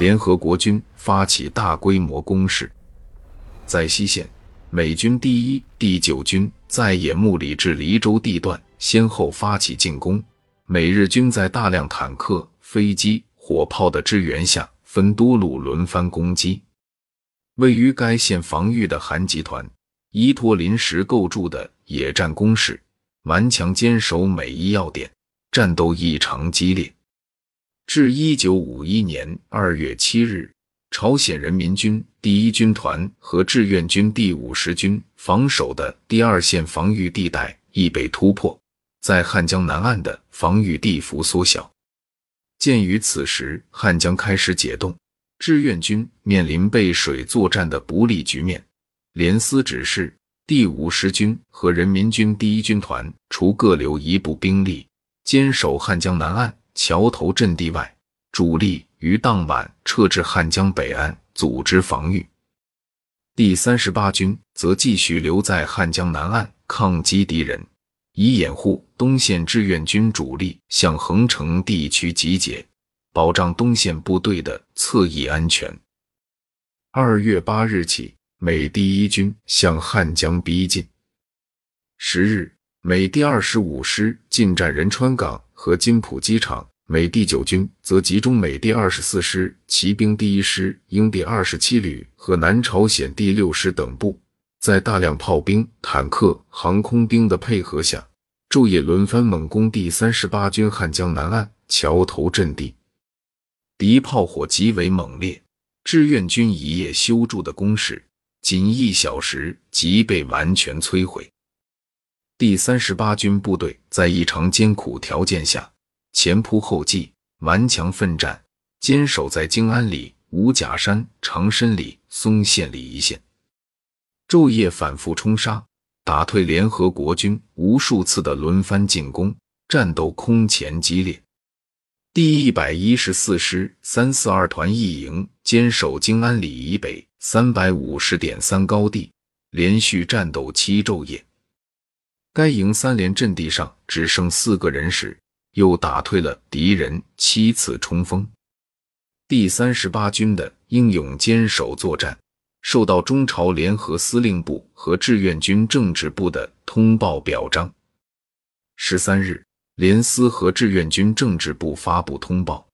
联合国军发起大规模攻势。在西线，美军第一、第九军在野木里至黎州地段先后发起进攻，美日军在大量坦克、飞机、火炮的支援下，分多路轮番攻击。位于该线防御的韩集团依托临时构筑的野战工事，顽强坚守每一要点，战斗异常激烈。至一九五一年二月七日，朝鲜人民军第一军团和志愿军第五十军防守的第二线防御地带亦被突破，在汉江南岸的防御地幅缩小。鉴于此时汉江开始解冻。志愿军面临背水作战的不利局面，连司指示第五十军和人民军第一军团，除各留一部兵力坚守汉江南岸桥头阵地外，主力于当晚撤至汉江北岸组织防御。第三十八军则继续留在汉江南岸抗击敌人，以掩护东线志愿军主力向横城地区集结。保障东线部队的侧翼安全。二月八日起，美第一军向汉江逼近。十日，美第二十五师进占仁川港和金浦机场，美第九军则集中美第二十四师骑兵第一师、英第二十七旅和南朝鲜第六师等部，在大量炮兵、坦克、航空兵的配合下，昼夜轮番猛攻第三十八军汉江南岸桥头阵地。敌炮火极为猛烈，志愿军一夜修筑的工事，仅一小时即被完全摧毁。第三十八军部队在异常艰苦条件下前仆后继，顽强奋战，坚守在京安里、五甲山、长申里、松县里一线，昼夜反复冲杀，打退联合国军无数次的轮番进攻，战斗空前激烈。第一百一十四师三四二团一营坚守京安里以北三百五十点三高地，连续战斗七昼夜。该营三连阵地上只剩四个人时，又打退了敌人七次冲锋。第三十八军的英勇坚守作战，受到中朝联合司令部和志愿军政治部的通报表彰。十三日。联司和志愿军政治部发布通报：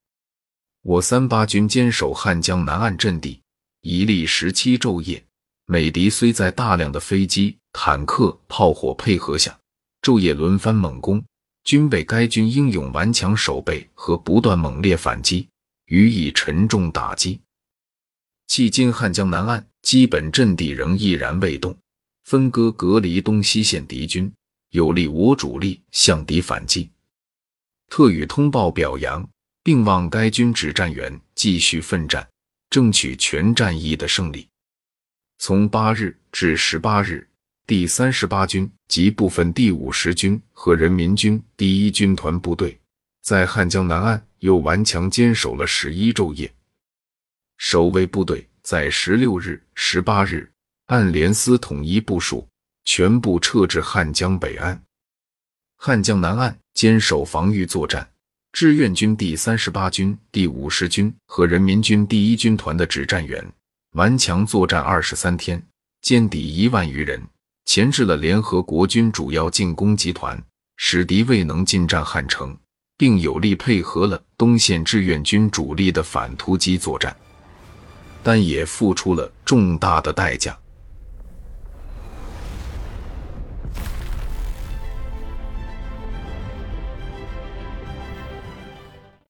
我三八军坚守汉江南岸阵地，一历十七昼夜。美敌虽在大量的飞机、坦克、炮火配合下，昼夜轮番猛攻，均被该军英勇顽强守备和不断猛烈反击予以沉重打击。迄今汉江南岸基本阵地仍毅然未动，分割隔离东西线敌军，有利我主力向敌反击。特予通报表扬，并望该军指战员继续奋战，争取全战役的胜利。从八日至十八日，第三十八军及部分第五十军和人民军第一军团部队在汉江南岸又顽强坚守了十一昼夜。守卫部队在十六日、十八日按联司统一部署，全部撤至汉江北岸。汉江南岸。坚守防御作战，志愿军第三十八军、第五十军和人民军第一军团的指战员顽强作战二十三天，歼敌一万余人，钳制了联合国军主要进攻集团，使敌未能进占汉城，并有力配合了东线志愿军主力的反突击作战，但也付出了重大的代价。